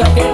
It's okay.